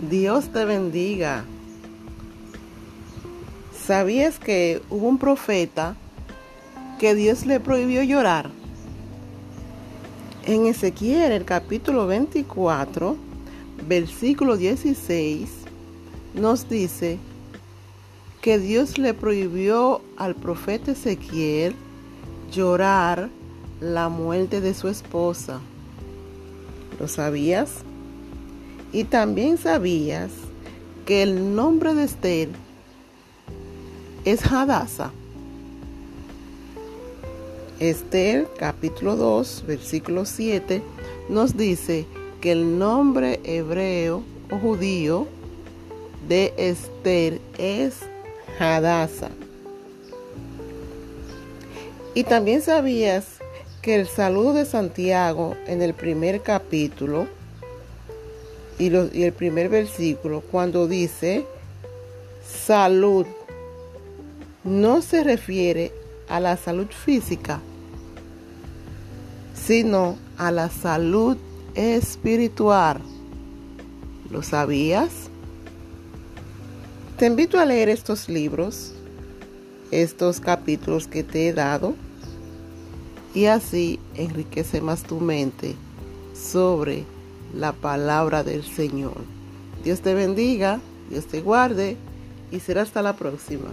Dios te bendiga. ¿Sabías que hubo un profeta que Dios le prohibió llorar? En Ezequiel, el capítulo 24, versículo 16, nos dice que Dios le prohibió al profeta Ezequiel llorar la muerte de su esposa. ¿Lo sabías? Y también sabías que el nombre de Esther es Hadassah. Esther capítulo 2 versículo 7 nos dice que el nombre hebreo o judío de Esther es Hadassah. Y también sabías que el saludo de Santiago en el primer capítulo y, el primer versículo, cuando dice salud, no se refiere a la salud física, sino a la salud espiritual. ¿Lo sabías? Te invito a leer estos libros, estos capítulos que te he dado, y así enriquece más tu mente sobre la palabra del Señor. Dios te bendiga, Dios te guarde y será hasta la próxima.